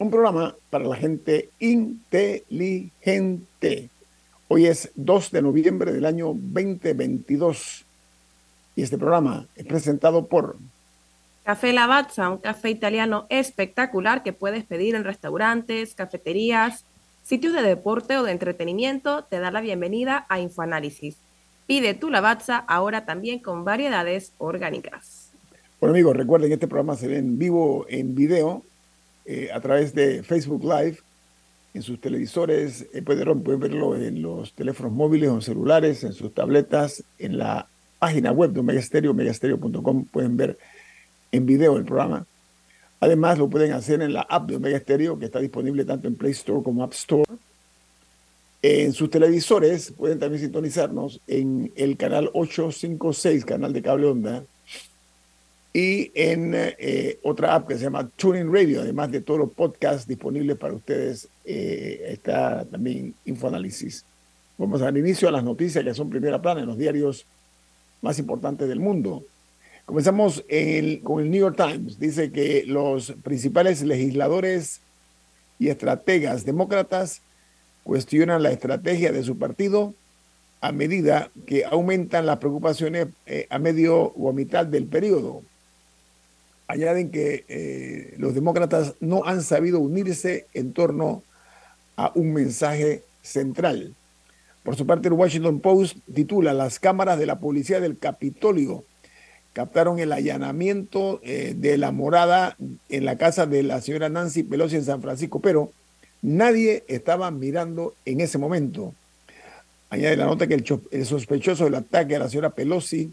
un programa para la gente inteligente. Hoy es 2 de noviembre del año 2022 y este programa es presentado por Café Lavazza, un café italiano espectacular que puedes pedir en restaurantes, cafeterías, sitios de deporte o de entretenimiento. Te da la bienvenida a Infoanálisis. Pide tu Lavazza ahora también con variedades orgánicas. Bueno amigos, recuerden que este programa se ve en vivo, en video, eh, a través de Facebook Live, en sus televisores, eh, pueden, pueden, verlo en los teléfonos móviles o celulares, en sus tabletas, en la página web de Omega Stereo, omegastereo.com, pueden ver en video el programa. Además, lo pueden hacer en la app de Omega Stereo, que está disponible tanto en Play Store como App Store. En sus televisores pueden también sintonizarnos en el canal 856, canal de cable onda, y en eh, otra app que se llama Tuning Radio, además de todos los podcasts disponibles para ustedes, eh, está también Infoanálisis. Vamos al inicio a las noticias que son primera plana en los diarios más importantes del mundo. Comenzamos con el New York Times. Dice que los principales legisladores y estrategas demócratas cuestionan la estrategia de su partido a medida que aumentan las preocupaciones eh, a medio o a mitad del periodo añaden que eh, los demócratas no han sabido unirse en torno a un mensaje central. Por su parte, el Washington Post titula Las cámaras de la policía del Capitolio captaron el allanamiento eh, de la morada en la casa de la señora Nancy Pelosi en San Francisco, pero nadie estaba mirando en ese momento. Añade la nota que el, el sospechoso del ataque a la señora Pelosi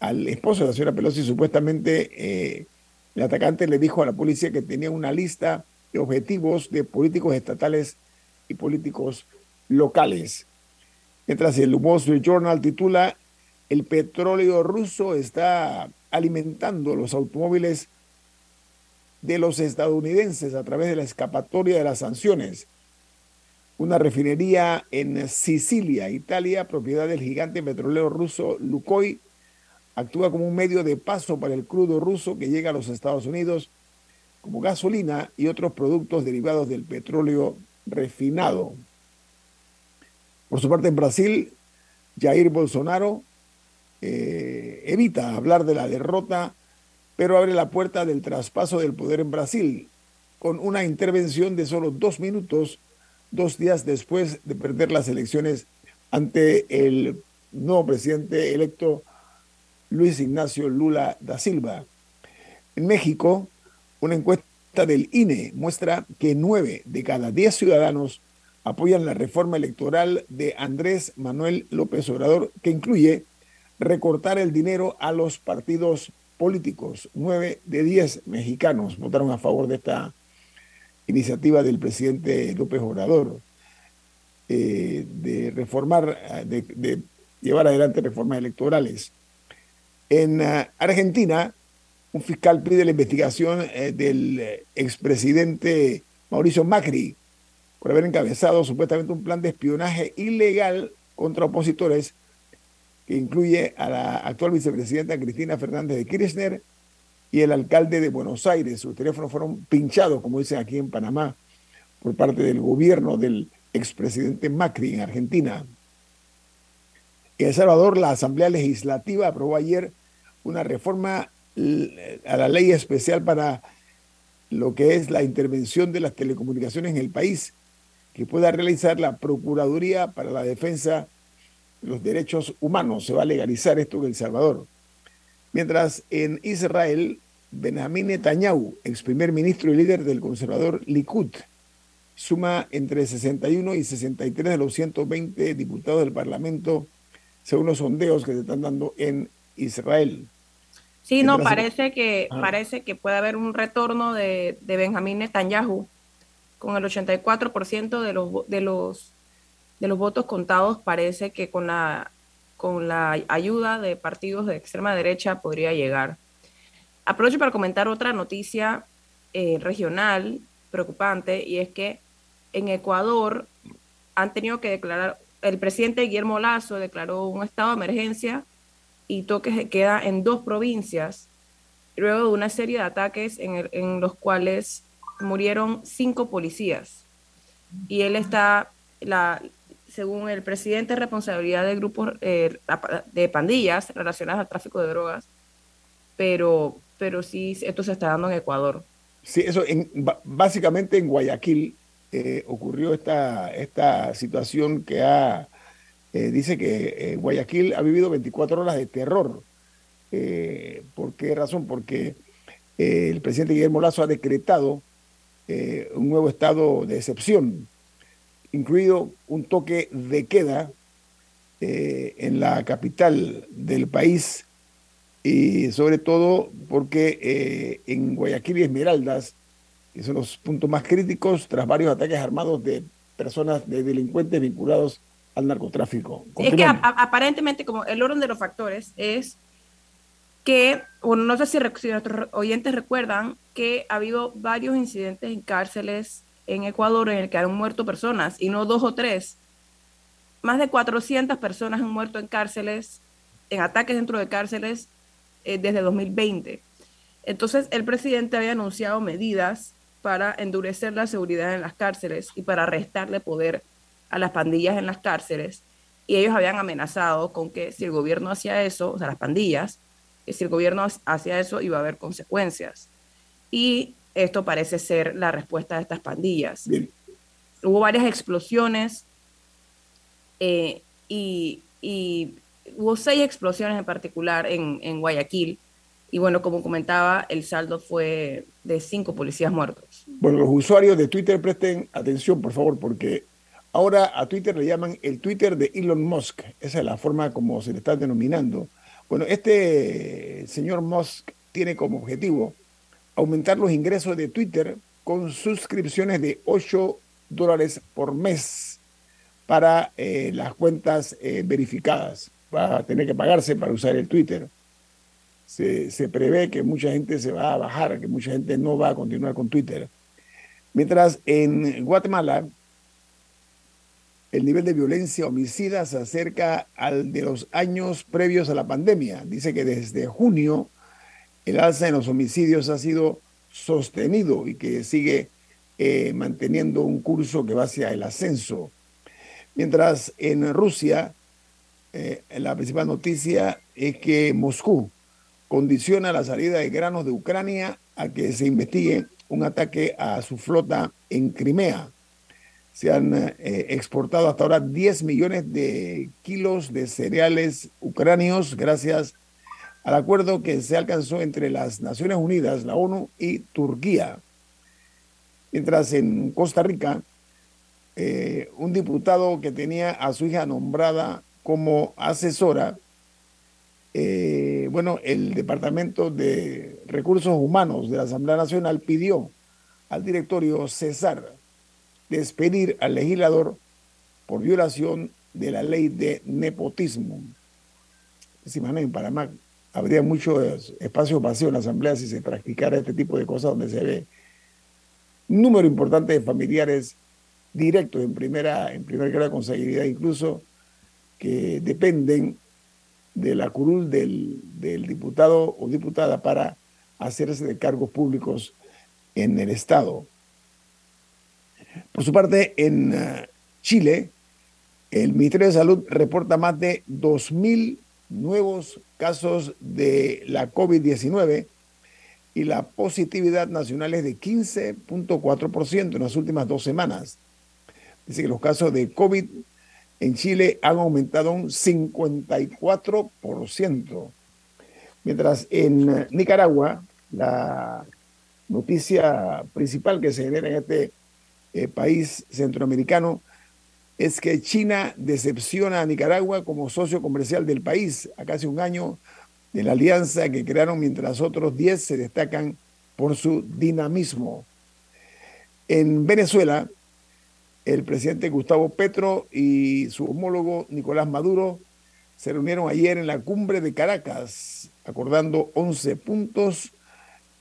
al esposo de la señora Pelosi, supuestamente eh, el atacante le dijo a la policía que tenía una lista de objetivos de políticos estatales y políticos locales. Mientras el Wall Street Journal titula El petróleo ruso está alimentando los automóviles de los estadounidenses a través de la escapatoria de las sanciones. Una refinería en Sicilia, Italia, propiedad del gigante petrolero ruso Lukoil, actúa como un medio de paso para el crudo ruso que llega a los Estados Unidos como gasolina y otros productos derivados del petróleo refinado. Por su parte, en Brasil, Jair Bolsonaro eh, evita hablar de la derrota, pero abre la puerta del traspaso del poder en Brasil, con una intervención de solo dos minutos, dos días después de perder las elecciones ante el nuevo presidente electo Luis Ignacio Lula da Silva. En México, una encuesta del INE muestra que nueve de cada diez ciudadanos apoyan la reforma electoral de Andrés Manuel López Obrador, que incluye recortar el dinero a los partidos políticos. Nueve de diez mexicanos votaron a favor de esta iniciativa del presidente López Obrador eh, de reformar, de llevar adelante reformas electorales. En eh, Argentina, un fiscal pide la investigación eh, del eh, expresidente Mauricio Macri por haber encabezado supuestamente un plan de espionaje ilegal contra opositores que incluye a la actual vicepresidenta Cristina Fernández de Kirchner y el alcalde de Buenos Aires. Sus teléfonos fueron pinchados, como dicen aquí en Panamá, por parte del gobierno del expresidente Macri en Argentina. En El Salvador, la Asamblea Legislativa aprobó ayer una reforma a la ley especial para lo que es la intervención de las telecomunicaciones en el país, que pueda realizar la Procuraduría para la Defensa los derechos humanos. Se va a legalizar esto en El Salvador. Mientras en Israel, Benjamín Netanyahu, ex primer ministro y líder del conservador Likud, suma entre 61 y 63 de los 120 diputados del Parlamento, según los sondeos que se están dando en Israel. Sí, no, parece que, ah. parece que puede haber un retorno de, de Benjamín Netanyahu con el 84% de los, de, los, de los votos contados. Parece que con la, con la ayuda de partidos de extrema derecha podría llegar. Aprovecho para comentar otra noticia eh, regional preocupante y es que en Ecuador han tenido que declarar, el presidente Guillermo Lazo declaró un estado de emergencia y toque de queda en dos provincias, luego de una serie de ataques en, en los cuales murieron cinco policías. Y él está, la, según el presidente, responsabilidad de grupos eh, de pandillas relacionadas al tráfico de drogas, pero, pero sí, esto se está dando en Ecuador. Sí, eso en, básicamente en Guayaquil eh, ocurrió esta, esta situación que ha, eh, dice que eh, Guayaquil ha vivido 24 horas de terror. ¿Por qué razón? Porque el presidente Guillermo Lazo ha decretado un nuevo estado de excepción, incluido un toque de queda en la capital del país y sobre todo porque en Guayaquil y Esmeraldas que son los puntos más críticos tras varios ataques armados de personas, de delincuentes vinculados al narcotráfico. Es que aparentemente, como el orden de los factores es que, bueno, no sé si, si, nuestros oyentes recuerdan que ha habido varios incidentes en cárceles en Ecuador en el que han muerto personas, y no dos o tres. Más de 400 personas han muerto en cárceles, en ataques dentro de cárceles, eh, desde 2020. Entonces, el presidente había anunciado medidas para endurecer la seguridad en las cárceles y para restarle poder a las pandillas en las cárceles. Y ellos habían amenazado con que si el gobierno hacía eso, o sea, las pandillas, que si el gobierno hacía eso iba a haber consecuencias. Y esto parece ser la respuesta de estas pandillas. Hubo varias explosiones eh, y, hubo seis explosiones en particular en, en Guayaquil y bueno, como comentaba, el saldo fue de cinco policías muertos. Bueno, los usuarios de Twitter presten atención, por favor, porque ahora a Twitter le llaman el Twitter de Elon Musk. Esa es la forma como se le está denominando. Bueno, este señor Musk tiene como objetivo aumentar los ingresos de Twitter con suscripciones de 8 dólares por mes para eh, las cuentas eh, verificadas. Va a tener que pagarse para usar el Twitter se, prevé que mucha gente se va a bajar, que mucha gente no va a continuar con Twitter. Mientras en Guatemala el nivel de violencia homicida se acerca al de los años previos a la pandemia. Dice que desde junio el alza en los homicidios ha sido sostenido y que sigue eh, manteniendo un curso que va hacia el ascenso. Mientras en Rusia, eh, la principal noticia es que Moscú condiciona la salida de granos de Ucrania a que se investigue un ataque a su flota en Crimea. Se han eh, exportado hasta ahora 10 millones de kilos de cereales ucranios gracias al acuerdo que se alcanzó entre las Naciones Unidas, la ONU y Turquía. Mientras en Costa Rica, eh, un diputado que tenía a su hija nombrada como asesora eh, bueno, el Departamento de Recursos Humanos de la Asamblea Nacional pidió al directorio cesar, despedir al legislador por violación de la ley de nepotismo. Si en Panamá habría mucho espacio vacío en la Asamblea si se practicara este tipo de cosas donde se ve número importante de familiares directos en primera, en primer grado de conseguibilidad, incluso que dependen de la curul del, diputado o diputada para hacerse de cargos públicos en el Estado. Por su parte, en eh, Chile, el Ministerio de Salud reporta más de 2.000 nuevos casos de la COVID-19 y la positividad nacional es de 15.4% en las últimas dos semanas. Dice que los casos de COVID en Chile han aumentado un 54%. Mientras en Nicaragua, la noticia principal que se genera en este eh, país centroamericano es que China decepciona a Nicaragua como socio comercial del país a casi un año de la alianza que crearon mientras otros 10 se destacan por su dinamismo. En Venezuela, el presidente Gustavo Petro y su homólogo Nicolás Maduro se reunieron ayer en la cumbre de Caracas, acordando 11 puntos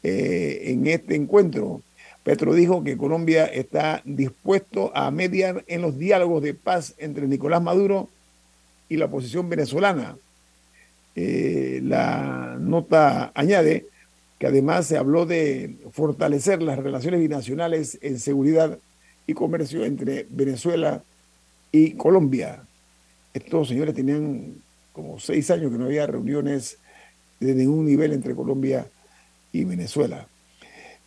eh, en este encuentro. Petro dijo que Colombia está dispuesto a mediar en los diálogos de paz entre Nicolás Maduro y la oposición venezolana. Eh, la nota añade que además se habló de fortalecer las relaciones binacionales en seguridad y comercio entre Venezuela y Colombia. Estos señores tenían como seis años que no había reuniones de ningún nivel entre Colombia y Venezuela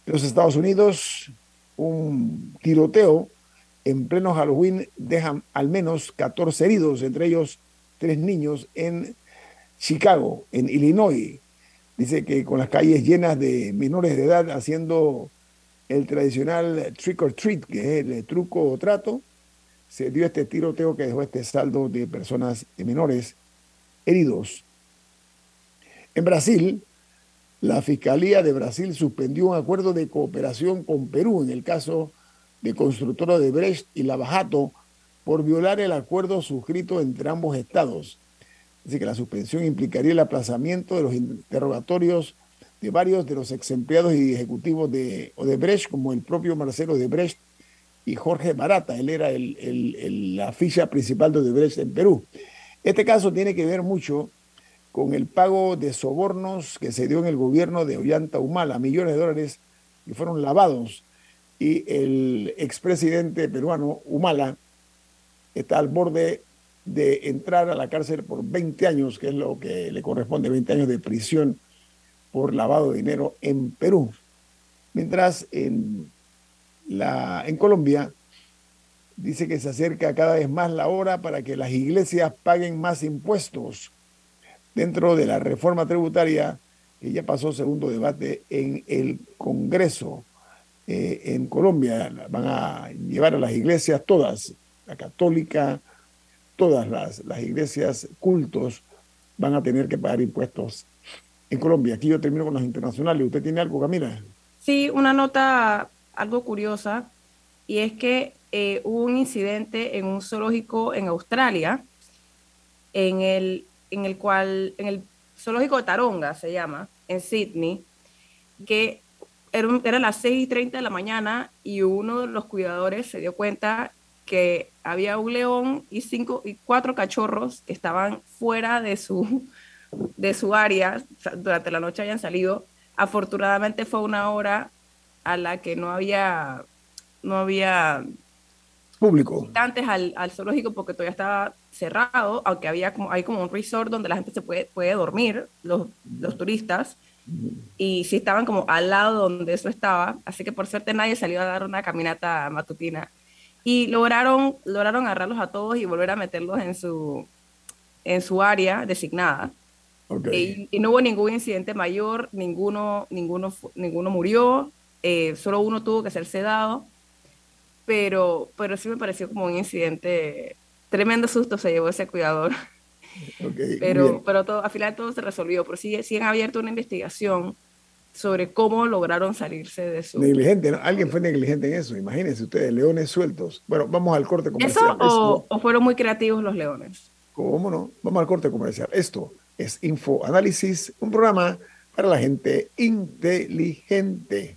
los Estados Unidos, un tiroteo en pleno Halloween deja al menos 14 heridos, entre ellos tres niños en Chicago, en Illinois. Dice que con las calles llenas de menores de edad haciendo el tradicional trick or treat, que es el truco o trato, se dio este tiroteo que dejó este saldo de personas menores heridos. En Brasil, la Fiscalía de Brasil suspendió un acuerdo de cooperación con Perú en el caso de constructora de Brecht y Lavajato por violar el acuerdo suscrito entre ambos estados. Así que la suspensión implicaría el aplazamiento de los interrogatorios de varios de los ex empleados y ejecutivos de Odebrecht, como el propio Marcelo Odebrecht y Jorge Barata. Él era la ficha principal de Odebrecht en Perú. Este caso tiene que ver mucho con el pago de sobornos que se dio en el gobierno de Ollanta Humala, millones de dólares que fueron lavados. Y el expresidente peruano Humala está al borde de entrar a la cárcel por 20 años, que es lo que le corresponde, 20 años de prisión por lavado de dinero en Perú. Mientras en, la, en Colombia dice que se acerca cada vez más la hora para que las iglesias paguen más impuestos dentro de la reforma tributaria que ya pasó segundo debate en el Congreso eh, en Colombia. Van a llevar a las iglesias todas, la católica, todas las, las iglesias cultos van a tener que pagar impuestos en Colombia. Aquí yo termino con los internacionales. ¿Usted tiene algo, Camila? Sí, una nota algo curiosa, y es que eh, hubo un incidente en un zoológico en Australia, en el en el cual, en el zoológico de Taronga se llama, en Sydney, que era, era las 6 y 30 de la mañana y uno de los cuidadores se dio cuenta que había un león y, cinco, y cuatro cachorros que estaban fuera de su, de su área, durante la noche habían salido. Afortunadamente fue una hora a la que no había, no había público. Antes al, al, zoológico porque todavía estaba cerrado, aunque había como, hay como un resort donde la gente se puede, puede dormir, los, los turistas, y sí estaban como al lado donde eso estaba, así que por suerte nadie salió a dar una caminata matutina. Y lograron, lograron agarrarlos a todos y volver a meterlos en su, en su área designada. Y, y, no hubo ningún incidente mayor, ninguno, ninguno, ninguno murió, eh, solo uno tuvo que ser sedado pero, pero sí me pareció como un incidente, tremendo susto se llevó ese cuidador. pero pero todo, al final todo se resolvió, pero sí, sí han abierto una investigación sobre cómo lograron salirse de su... Negligente, ¿no? Alguien fue negligente en eso, imagínense ustedes, leones sueltos. Bueno, vamos al corte comercial. ¿Eso o, fueron muy creativos los leones? ¿Cómo no? Vamos al corte comercial. Esto es Info Análisis, un programa para la gente inteligente.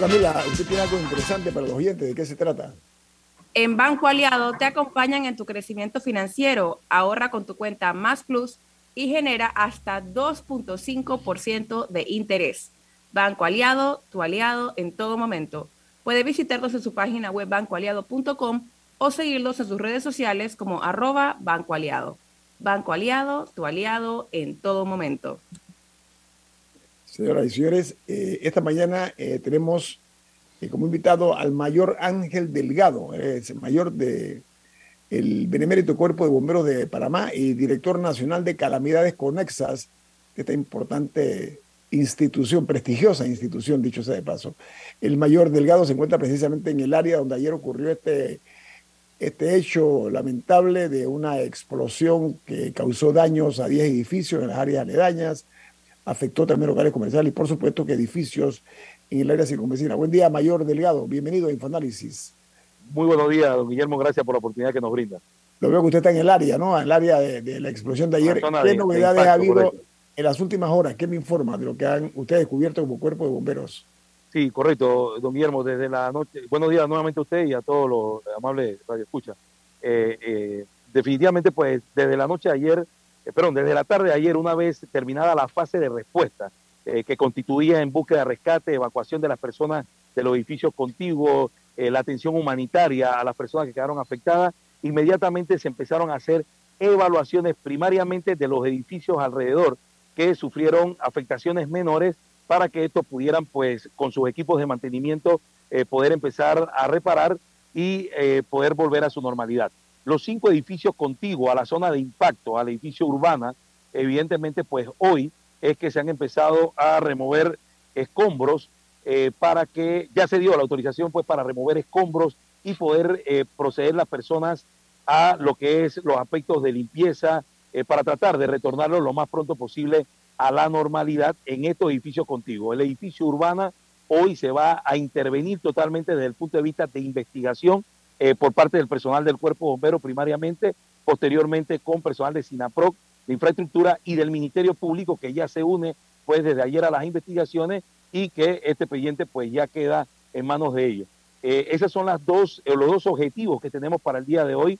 Camila, usted tiene algo interesante para los oyentes. ¿De qué se trata? En Banco Aliado te acompañan en tu crecimiento financiero. Ahorra con tu cuenta Más Plus y genera hasta 2.5% de interés. Banco Aliado, tu aliado en todo momento. Puede visitarlos en su página web bancoaliado.com o seguirlos en sus redes sociales como arroba Banco Aliado. Banco Aliado, tu aliado en todo momento. Señoras y señores, eh, esta mañana eh, tenemos eh, como invitado al mayor Ángel Delgado, es el mayor de el Benemérito Cuerpo de Bomberos de Panamá y director nacional de Calamidades Conexas, de esta importante institución, prestigiosa institución, dicho sea de paso. El mayor Delgado se encuentra precisamente en el área donde ayer ocurrió este, este hecho lamentable de una explosión que causó daños a 10 edificios en las áreas aledañas, afectó también locales comerciales y por supuesto que edificios en el área circunvecina. Buen día, Mayor Delgado. Bienvenido a Infoanálisis. Muy buenos días, don Guillermo. Gracias por la oportunidad que nos brinda. Lo veo que usted está en el área, ¿no? En el área de, la explosión de ayer. ¿Qué novedades ha habido en las últimas horas? ¿Qué me informa de lo que han ustedes descubierto como cuerpo de bomberos? Sí, correcto, don Guillermo. Desde la noche. Buenos días nuevamente a usted y a todos los amables radioescuchas. Eh, eh, definitivamente, pues, desde la noche de ayer eh, perdón, desde la tarde de ayer, una vez terminada la fase de respuesta, eh, que constituía en búsqueda de rescate, evacuación de las personas de los edificios contiguos, eh, la atención humanitaria a las personas que quedaron afectadas, inmediatamente se empezaron a hacer evaluaciones primariamente de los edificios alrededor que sufrieron afectaciones menores para que estos pudieran, pues, con sus equipos de mantenimiento, poder empezar a reparar y poder volver a su normalidad los cinco edificios contiguos a la zona de impacto, al edificio urbana, evidentemente pues hoy es que se han empezado a remover escombros eh, para que, ya se dio la autorización pues para remover escombros y poder eh, proceder las personas a lo que es los aspectos de limpieza eh, para tratar de retornarlo lo más pronto posible a la normalidad en estos edificios contiguos. El edificio urbana hoy se va a intervenir totalmente desde el punto de vista de investigación eh, por parte del personal del cuerpo bombero primariamente, posteriormente con personal de SINAPROC, de infraestructura y del Ministerio Público que ya se une pues desde ayer a las investigaciones y que este expediente pues ya queda en manos de ellos. Eh, esos son las dos, eh, los dos objetivos que tenemos para el día de hoy,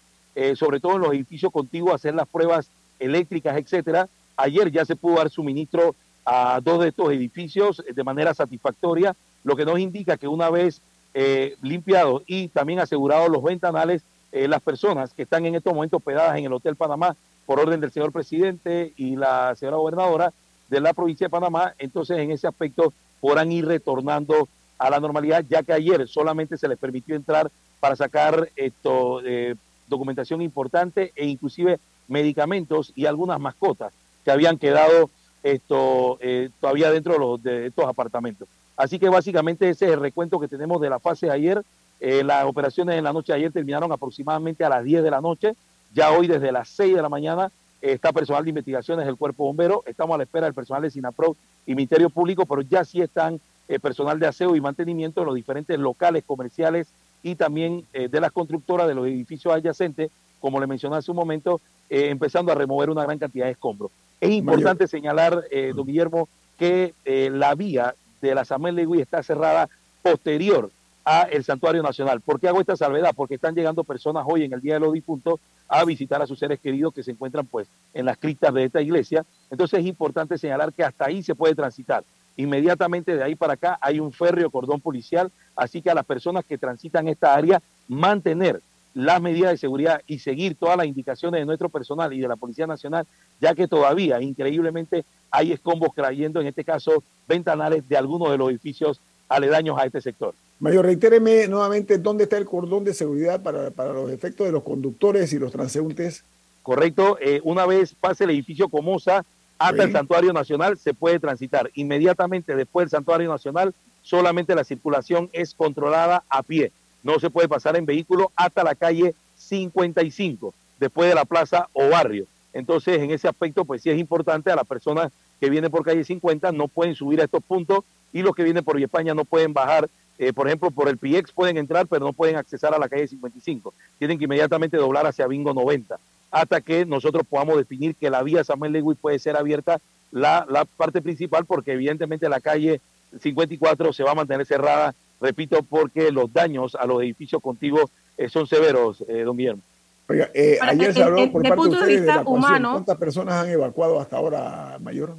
sobre todo en los edificios contiguos, hacer las pruebas eléctricas, etcétera. Ayer ya se pudo dar suministro a dos de estos edificios de manera satisfactoria, lo que nos indica que una vez eh, limpiados y también asegurados los ventanales, eh, las personas que están en estos momentos hospedadas en el Hotel Panamá por orden del señor presidente y la señora gobernadora de la provincia de Panamá, entonces en ese aspecto podrán ir retornando a la normalidad, ya que ayer solamente se les permitió entrar para sacar esto, eh, documentación importante e inclusive medicamentos y algunas mascotas que habían quedado esto eh, todavía dentro de, los, de estos apartamentos. Así que básicamente ese es el recuento que tenemos de la fase de ayer. Eh, las operaciones en la noche de ayer terminaron aproximadamente a las 10 de la noche. Ya hoy desde las 6 de la mañana está personal de investigaciones del Cuerpo Bombero. Estamos a la espera del personal de SINAPRO y Ministerio Público, pero ya sí están eh, personal de aseo y mantenimiento en los diferentes locales comerciales y también eh, de las constructoras de los edificios adyacentes, como le mencioné hace un momento, empezando a remover una gran cantidad de escombros. Es importante señalar, don Guillermo, que la vía de la Samuel Legui está cerrada posterior a el Santuario Nacional. ¿Por qué hago esta salvedad? Porque están llegando personas hoy en el Día de los Difuntos a visitar a sus seres queridos que se encuentran pues en las criptas de esta iglesia. Entonces es importante señalar que hasta ahí se puede transitar. Inmediatamente de ahí para acá hay un férreo cordón policial, así que a las personas que transitan esta área, mantener las medidas de seguridad y seguir todas las indicaciones de nuestro personal y de la Policía Nacional, ya que todavía, increíblemente, hay escombros cayendo, en este caso, ventanales de algunos de los edificios aledaños a este sector. Mayor, reitéreme nuevamente dónde está el cordón de seguridad para, para los efectos de los conductores y los transeúntes. Correcto, eh, una vez pase el edificio Comosa hasta el Santuario Nacional, se puede transitar. Inmediatamente después del Santuario Nacional, solamente la circulación es controlada a pie. No se puede pasar en vehículo hasta la calle 55, después de la plaza o barrio. Entonces, en ese aspecto, pues sí es importante a las personas que vienen por calle 50 no pueden subir a estos puntos y los que vienen por España no pueden bajar. Eh, por ejemplo, por el PIEX pueden entrar, pero no pueden accesar a la calle 55. Tienen que inmediatamente doblar hacia Bingo 90 hasta que nosotros podamos definir que la vía Samuel Lewis puede ser abierta la, la parte principal, porque evidentemente la calle 54 se va a mantener cerrada, repito, porque los daños a los edificios contiguos eh, son severos, eh, don Guillermo. Oiga, eh, ayer se habló por parte de ustedes de, humano, ¿Cuántas personas han evacuado hasta ahora, Mayor?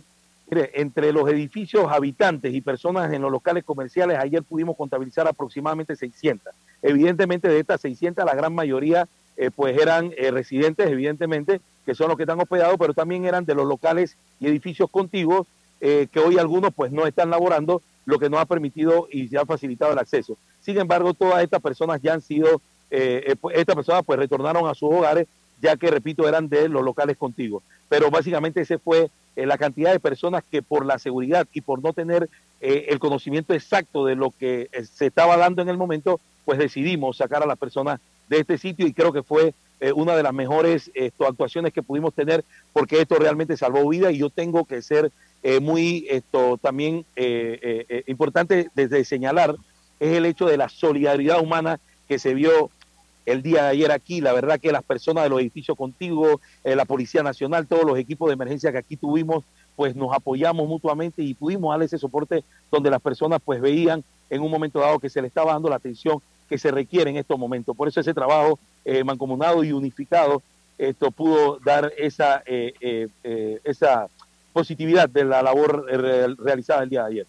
Mire, entre los edificios habitantes y personas en los locales comerciales, ayer pudimos contabilizar aproximadamente 600. Evidentemente, de estas 600, la gran mayoría eh, pues eran eh, residentes, evidentemente, que son los que están hospedados, pero también eran de los locales y edificios contiguos, eh, que hoy algunos pues no están laborando, lo que no ha permitido y se ha facilitado el acceso. Sin embargo, todas estas personas ya han sido, pues, estas personas pues retornaron a sus hogares, ya que, repito, eran de los locales contiguos. Pero básicamente ese fue la cantidad de personas que por la seguridad y por no tener el conocimiento exacto de lo que se estaba dando en el momento, pues decidimos sacar a las personas de este sitio y creo que fue eh, una de las mejores actuaciones que pudimos tener porque esto realmente salvó vida y yo tengo que ser eh, muy esto también eh, importante desde señalar es el hecho de la solidaridad humana que se vio el día de ayer aquí. La verdad que las personas de los edificios contiguos, la Policía Nacional, todos los equipos de emergencia que aquí tuvimos, pues nos apoyamos mutuamente y pudimos darle ese soporte donde las personas pues veían en un momento dado que se le estaba dando la atención que se requiere en estos momentos. Por eso ese trabajo eh, mancomunado y unificado esto pudo dar esa, eh, eh, esa positividad de la labor realizada el día de ayer.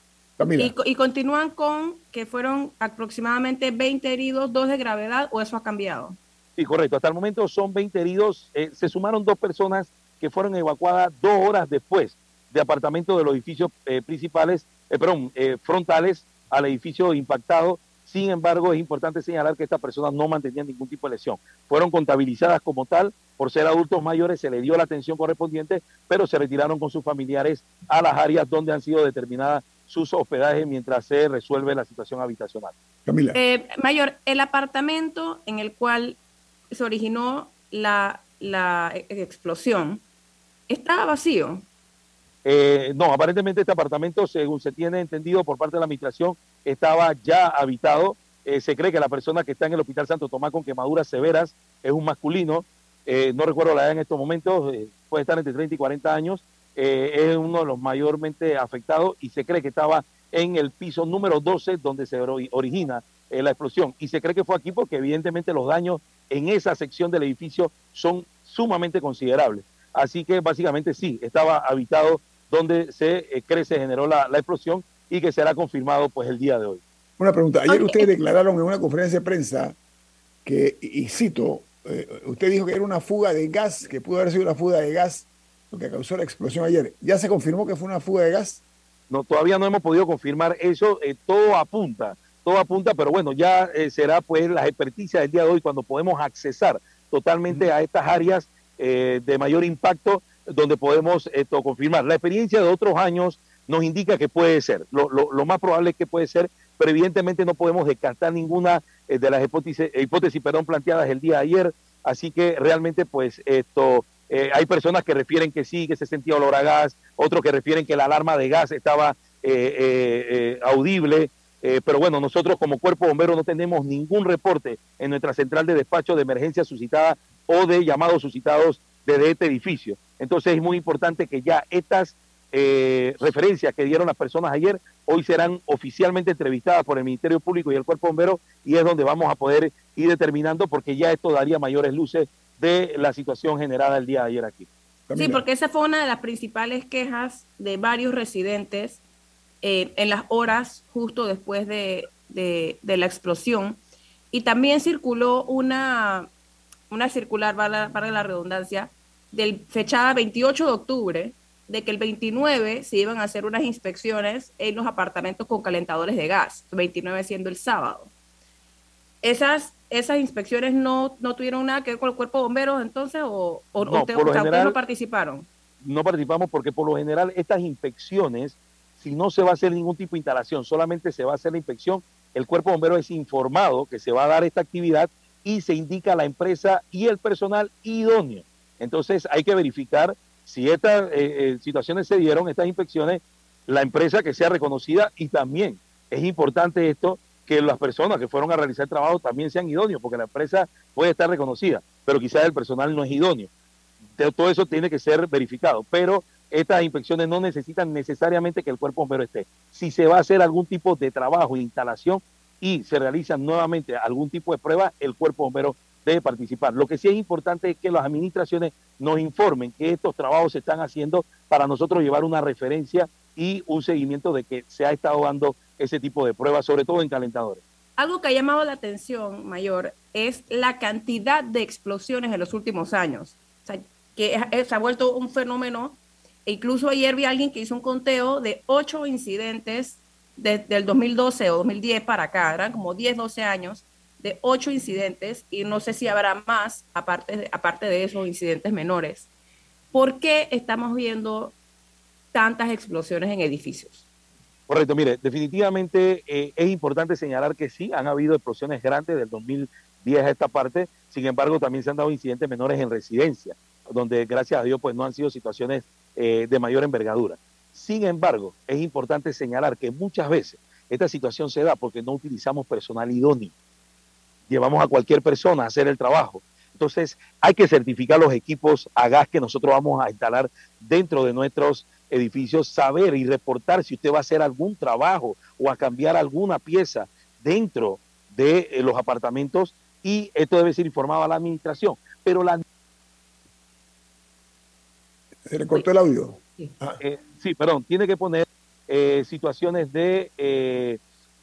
Y, y, continúan con que fueron aproximadamente 20 heridos, dos de gravedad, o eso ha cambiado. Sí, correcto. Hasta el momento son 20 heridos. se sumaron dos personas que fueron evacuadas dos horas después de apartamentos de los edificios principales, perdón, frontales al edificio impactado sin embargo, es importante señalar que estas personas no mantenían ningún tipo de lesión. Fueron contabilizadas como tal, por ser adultos mayores se les dio la atención correspondiente, pero se retiraron con sus familiares a las áreas donde han sido determinadas sus hospedajes mientras se resuelve la situación habitacional. Camila. Eh, mayor, el apartamento en el cual se originó la, la explosión estaba vacío. Eh, no, aparentemente este apartamento, según se tiene entendido por parte de la administración, estaba ya habitado. Eh, se cree que la persona que está en el Hospital Santo Tomás con quemaduras severas es un masculino. Eh, no recuerdo la edad en estos momentos, puede estar entre 30 y 40 años. es uno de los mayormente afectados y se cree que estaba en el piso número 12 donde se origina la explosión. Y se cree que fue aquí porque evidentemente los daños en esa sección del edificio son sumamente considerables. Así que básicamente sí, estaba habitado donde se eh, cree, se generó la, explosión y que será confirmado pues el día de hoy. Una pregunta, ayer ustedes declararon en una conferencia de prensa que, y cito, eh, usted dijo que era una fuga de gas, que pudo haber sido una fuga de gas lo que causó la explosión ayer. ¿Ya se confirmó que fue una fuga de gas? No, todavía no hemos podido confirmar eso, eh, todo apunta, todo apunta, pero bueno, ya será pues la experticia del día de hoy cuando podemos accesar totalmente a estas áreas de mayor impacto donde podemos esto confirmar. La experiencia de otros años nos indica que puede ser, lo, lo, más probable es que puede ser, pero evidentemente no podemos descartar ninguna eh, de las hipótesis, hipótesis perdón, planteadas el día de ayer, así que realmente pues esto, eh, hay personas que refieren que sí, que se sentía olor a gas, otros que refieren que la alarma de gas estaba eh, audible, pero bueno, nosotros como cuerpo bombero no tenemos ningún reporte en nuestra central de despacho de emergencia suscitada o de llamados suscitados desde este edificio. Entonces es muy importante que ya estas eh, referencias que dieron las personas ayer hoy serán oficialmente entrevistadas por el Ministerio Público y el Cuerpo Bombero y es donde vamos a poder ir determinando porque ya esto daría mayores luces de la situación generada el día de ayer aquí. Sí, porque esa fue una de las principales quejas de varios residentes eh, en las horas justo después de, la explosión. Y también circuló una, una circular, para, para la redundancia, del fechada 28 de octubre, de que el 29 se iban a hacer unas inspecciones en los apartamentos con calentadores de gas, 29 siendo el sábado. Esas, esas inspecciones no, no tuvieron nada que ver con el cuerpo de bomberos entonces o, o, no, ustedes no participaron. No participamos porque por lo general estas inspecciones, si no se va a hacer ningún tipo de instalación, solamente se va a hacer la inspección, el cuerpo de bomberos es informado que se va a dar esta actividad y se indica la empresa y el personal idóneo. Entonces hay que verificar si estas eh, eh, situaciones se dieron, estas inspecciones, la empresa que sea reconocida y también es importante esto, que las personas que fueron a realizar el trabajo también sean idóneos, porque la empresa puede estar reconocida, pero quizás el personal no es idóneo. Todo eso tiene que ser verificado, pero estas inspecciones no necesitan necesariamente que el cuerpo bombero esté. Si se va a hacer algún tipo de trabajo instalación y se realiza nuevamente algún tipo de prueba, el cuerpo bombero debe participar. Lo que sí es importante es que las administraciones nos informen que estos trabajos se están haciendo para nosotros llevar una referencia y un seguimiento de que se ha estado dando ese tipo de pruebas, sobre todo en calentadores. Algo que ha llamado la atención, Mayor, es la cantidad de explosiones en los últimos años. Que se ha vuelto un fenómeno. E incluso ayer vi a alguien que hizo un conteo de ocho incidentes desde el 2012 o 2010 para acá, eran como 10, 12 años, de ocho incidentes y no sé si habrá más aparte de, aparte de esos incidentes menores. ¿Por qué estamos viendo tantas explosiones en edificios? Correcto, mire, definitivamente eh, es importante señalar que sí, han habido explosiones grandes del 2010 a esta parte, sin embargo también se han dado incidentes menores en residencia, donde gracias a Dios pues no han sido situaciones eh, de mayor envergadura. Sin embargo, es importante señalar que muchas veces esta situación se da porque no utilizamos personal idóneo llevamos a cualquier persona a hacer el trabajo. Entonces, hay que certificar los equipos a gas que nosotros vamos a instalar dentro de nuestros edificios, saber y reportar si usted va a hacer algún trabajo o a cambiar alguna pieza dentro de eh, los apartamentos y esto debe ser informado a la administración. Pero la... Se le cortó el audio. sí, ah. eh, perdón, tiene que poner eh, situaciones de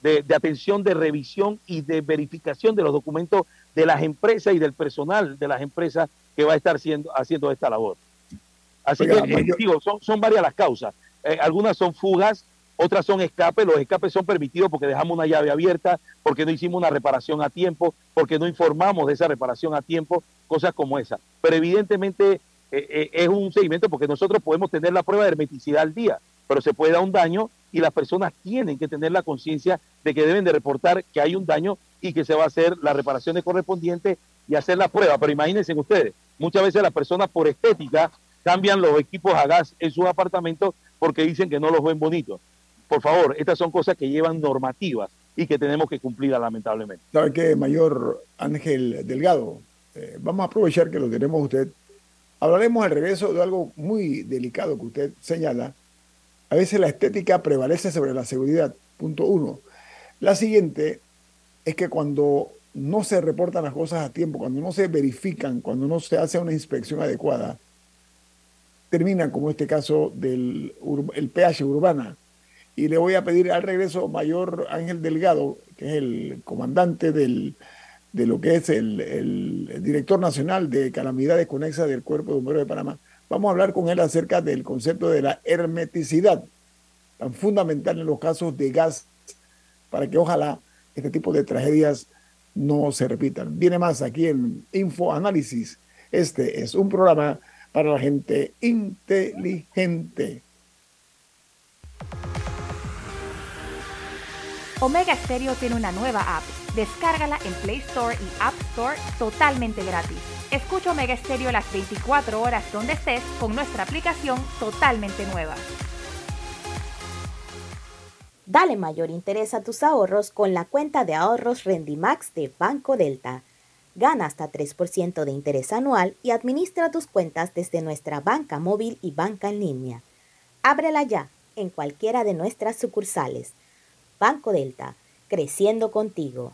de, atención, de revisión y de verificación de los documentos de las empresas y del personal de las empresas que va a estar siendo, haciendo esta labor. Así que, eh, digo, son, son varias las causas. Eh, algunas son fugas, otras son escapes. Los escapes son permitidos porque dejamos una llave abierta, porque no hicimos una reparación a tiempo, porque no informamos de esa reparación a tiempo, cosas como esa. Pero evidentemente eh, es un seguimiento porque nosotros podemos tener la prueba de hermeticidad al día, pero se puede dar un daño y las personas tienen que tener la conciencia de que deben de reportar que hay un daño y que se va a hacer las reparaciones correspondientes y hacer la prueba. Pero imagínense ustedes, muchas veces las personas por estética cambian los equipos a gas en sus apartamentos porque dicen que no los ven bonitos. Por favor, estas son cosas que llevan normativas y que tenemos que cumplir lamentablemente. ¿Sabe qué, mayor Ángel Delgado? Eh, vamos a aprovechar que lo tenemos usted. Hablaremos al regreso de algo muy delicado que usted señala, a veces la estética prevalece sobre la seguridad. Punto uno. La siguiente es que cuando no se reportan las cosas a tiempo, cuando no se verifican, cuando no se hace una inspección adecuada, terminan como este caso del el PH Urbana. Y le voy a pedir al regreso Mayor Ángel Delgado, que es el comandante del, de lo que es el, el, director nacional de calamidades conexas del Cuerpo de Bomberos de Panamá, Vamos a hablar con él acerca del concepto de la hermeticidad, tan fundamental en los casos de gas, para que ojalá este tipo de tragedias no se repitan. Viene más aquí en Info Análisis. Este es un programa para la gente inteligente. Omega Stereo tiene una nueva app. Descárgala en Play Store y App Store totalmente gratis. Escucha Omega Stereo las 24 horas donde estés con nuestra aplicación totalmente nueva. Dale mayor interés a tus ahorros con la cuenta de ahorros Rendimax de Banco Delta. Gana hasta 3% de interés anual y administra tus cuentas desde nuestra banca móvil y banca en línea. Ábrela ya en cualquiera de nuestras sucursales. Banco Delta, creciendo contigo.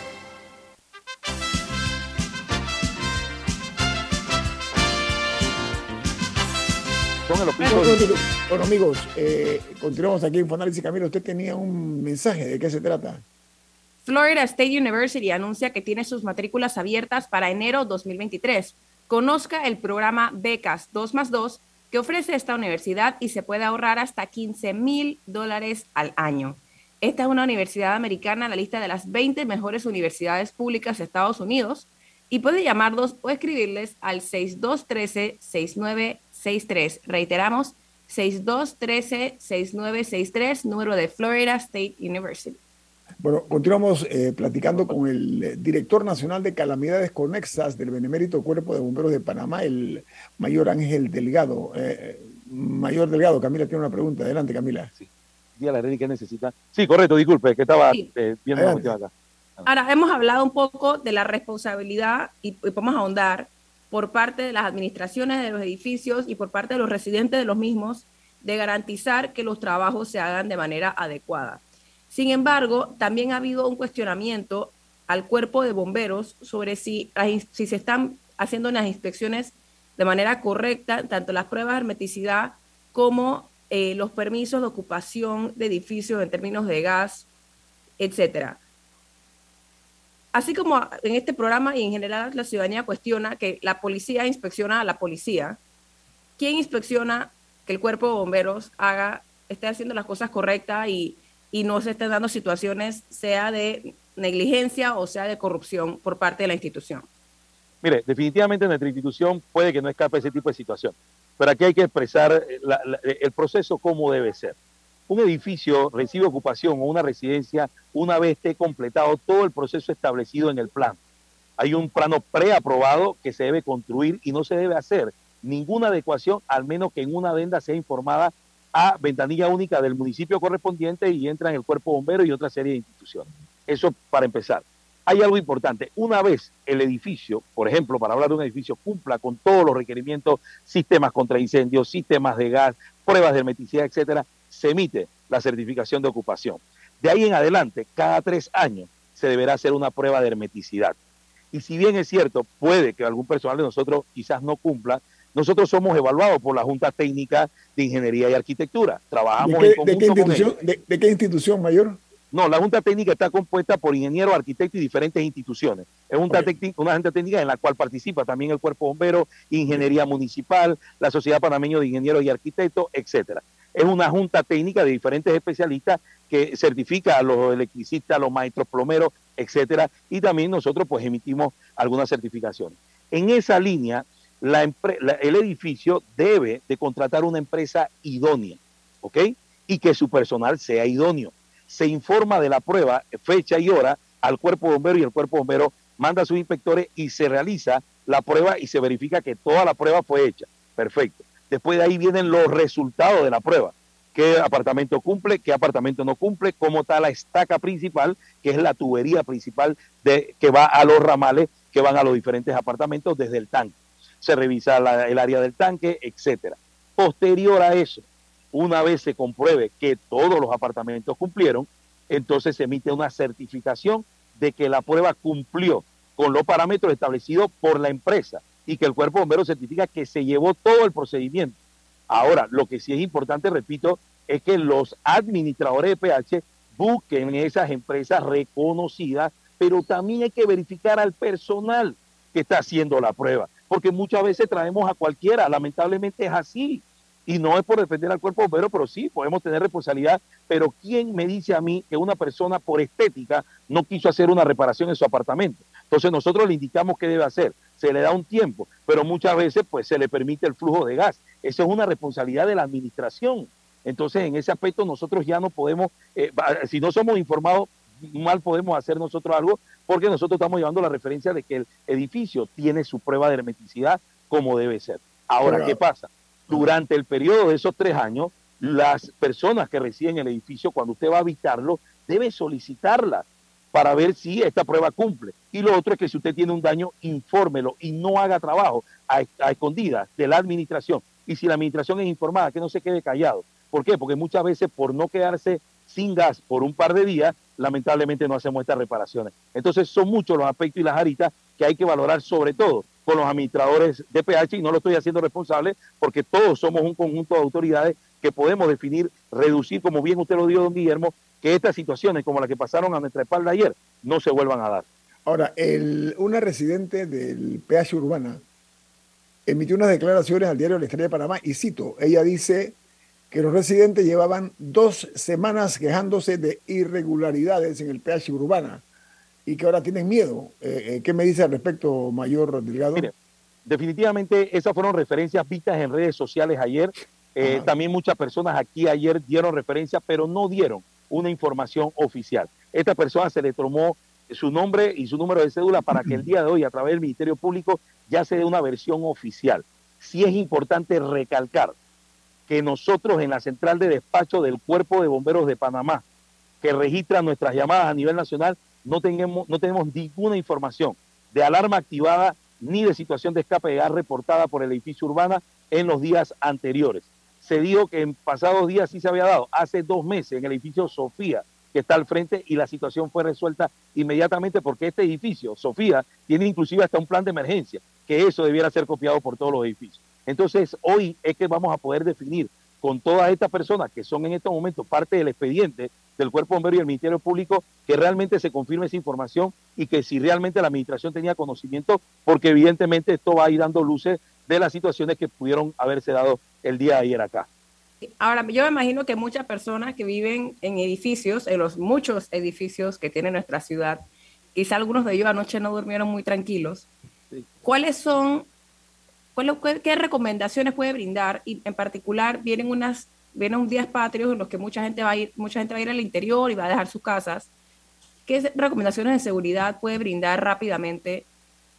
Bueno, amigos, eh, continuamos aquí en InfoAnálisis. Camilo, usted tenía un mensaje. ¿De qué se trata? Florida State University anuncia que tiene sus matrículas abiertas para enero 2023. Conozca el programa Becas 2 más 2 que ofrece esta universidad y se puede ahorrar hasta 15 mil dólares al año. Esta es una universidad americana en la lista de las 20 mejores universidades públicas de Estados Unidos y puede llamarlos o escribirles al 6213-6963. Reiteramos, 6213-6963, número de Florida State University. Bueno, continuamos eh, platicando con el eh, director nacional de calamidades conexas del Benemérito Cuerpo de Bomberos de Panamá, el mayor Ángel Delgado. Eh, mayor Delgado, Camila tiene una pregunta. Adelante, Camila. Sí. Dígale a que necesita. Sí, correcto, disculpe, que estaba viendo la cuestión acá. Ahora, hemos hablado un poco de la responsabilidad y, y podemos ahondar por parte de las administraciones de los edificios y por parte de los residentes de los mismos de garantizar que los trabajos se hagan de manera adecuada. Sin embargo, también ha habido un cuestionamiento al cuerpo de bomberos sobre si, si se están haciendo las inspecciones de manera correcta, tanto las pruebas de hermeticidad como eh, los permisos de ocupación de edificios en términos de gas, etcétera. Así como en este programa y en general la ciudadanía cuestiona que la policía inspecciona a la policía, ¿quién inspecciona que el cuerpo de bomberos haga, esté haciendo las cosas correctas y y no se estén dando situaciones, sea de negligencia o sea de corrupción por parte de la institución. Mire, definitivamente nuestra institución puede que no escape ese tipo de situación, pero aquí hay que expresar el proceso como debe ser. Un edificio recibe ocupación o una residencia una vez esté completado todo el proceso establecido en el plan. Hay un plano preaprobado que se debe construir y no se debe hacer ninguna adecuación, al menos que en una adenda sea informada a ventanilla única del municipio correspondiente y entra en el cuerpo bombero y otra serie de instituciones. Eso para empezar. Hay algo importante. Una vez el edificio, por ejemplo, para hablar de un edificio, cumpla con todos los requerimientos, sistemas contra incendios, sistemas de gas, pruebas de hermeticidad, etcétera, se emite la certificación de ocupación. De ahí en adelante, cada tres años se deberá hacer una prueba de hermeticidad. Y si bien es cierto, puede que algún personal de nosotros quizás no cumpla, nosotros somos evaluados por la Junta Técnica de Ingeniería y Arquitectura. Trabajamos ¿De qué, institución, de, qué institución mayor? No, la Junta Técnica está compuesta por ingenieros, arquitectos y diferentes instituciones. Es una Junta Técnica en la cual participa también el Cuerpo Bombero, Ingeniería Municipal, la Sociedad Panameña de Ingenieros y Arquitectos, etcétera. Es una junta técnica de diferentes especialistas que certifica a los electricistas, a los maestros plomeros, etcétera, y también nosotros pues emitimos algunas certificaciones. En esa línea, el edificio debe de contratar una empresa idónea, ¿ok? Y que su personal sea idóneo. Se informa de la prueba, fecha y hora al cuerpo bombero y el cuerpo bombero manda a sus inspectores y se realiza la prueba y se verifica que toda la prueba fue hecha. Perfecto. Después de ahí vienen los resultados de la prueba. ¿Qué apartamento cumple? ¿Qué apartamento no cumple? ¿Cómo está la estaca principal, que es la tubería principal de, que va a los ramales que van a los diferentes apartamentos desde el tanque? se revisa el área del tanque, etcétera. Posterior a eso, una vez se compruebe que todos los apartamentos cumplieron, entonces se emite una certificación de que la prueba cumplió con los parámetros establecidos por la empresa y que el cuerpo bombero certifica que se llevó todo el procedimiento. Ahora, lo que sí es importante, repito, es que los administradores de PH busquen esas empresas reconocidas, pero también hay que verificar al personal que está haciendo la prueba porque muchas veces traemos a cualquiera, lamentablemente es así. Y no es por defender al cuerpo bombero, pero sí, podemos tener responsabilidad. Pero ¿quién me dice a mí que una persona por estética no quiso hacer una reparación en su apartamento? Entonces nosotros le indicamos qué debe hacer. Se le da un tiempo, pero muchas veces pues se le permite el flujo de gas. Eso es una responsabilidad de la administración. Entonces, en ese aspecto nosotros ya no podemos, eh, si no somos informados, mal podemos hacer nosotros algo, porque nosotros estamos llevando la referencia de que el edificio tiene su prueba de hermeticidad como debe ser. Ahora, ¿qué pasa? Durante el periodo de esos tres años, las personas que residen en el edificio, cuando usted va a habitarlo, debe solicitarla para ver si esta prueba cumple. Y lo otro es que si usted tiene un daño, infórmelo y no haga trabajo a, a escondidas de la administración. Y si la administración es informada, que no se quede callado. ¿Por qué? Porque muchas veces por no quedarse sin gas por un par de días, lamentablemente no hacemos estas reparaciones. Entonces son muchos los aspectos y las aritas que hay que valorar sobre todo con los administradores de PH y no lo estoy haciendo responsable porque todos somos un conjunto de autoridades que podemos definir, reducir, como bien usted lo dijo, don Guillermo, que estas situaciones como las que pasaron a nuestra espalda ayer no se vuelvan a dar. Ahora, el, una residente del PH Urbana emitió unas declaraciones al diario La Estrella de Panamá y cito, ella dice que los residentes llevaban dos semanas quejándose de irregularidades en el PH Urbana y que ahora tienen miedo. Eh, eh, ¿Qué me dice al respecto, Mayor Delgado? Mire, definitivamente esas fueron referencias vistas en redes sociales ayer. Eh, también muchas personas aquí ayer dieron referencia, pero no dieron una información oficial. Esta persona se le tomó su nombre y su número de cédula para que el día de hoy, a través del Ministerio Público, ya se dé una versión oficial. Sí es importante recalcar que nosotros en la central de despacho del Cuerpo de Bomberos de Panamá, que registra nuestras llamadas a nivel nacional, no tenemos, no tenemos ninguna información de alarma activada ni de situación de escape de gas reportada por el edificio urbana en los días anteriores. Se dijo que en pasados días sí se había dado, hace dos meses en el edificio Sofía, que está al frente, y la situación fue resuelta inmediatamente porque este edificio, Sofía, tiene inclusive hasta un plan de emergencia, que eso debiera ser copiado por todos los edificios. Entonces, hoy es que vamos a poder definir con todas estas personas que son en estos momentos parte del expediente del Cuerpo Bombero y el Ministerio Público, que realmente se confirme esa información y que si realmente la administración tenía conocimiento, porque evidentemente esto va a ir dando luces de las situaciones que pudieron haberse dado el día de ayer acá. Ahora, yo me imagino que muchas personas que viven en edificios, en los muchos edificios que tiene nuestra ciudad, quizá algunos de ellos anoche no durmieron muy tranquilos. ¿Cuáles son ¿Qué recomendaciones puede brindar? Y en particular vienen unas vienen unos días patrios en los que mucha gente va a ir, mucha gente va a ir al interior y va a dejar sus casas. ¿Qué recomendaciones de seguridad puede brindar rápidamente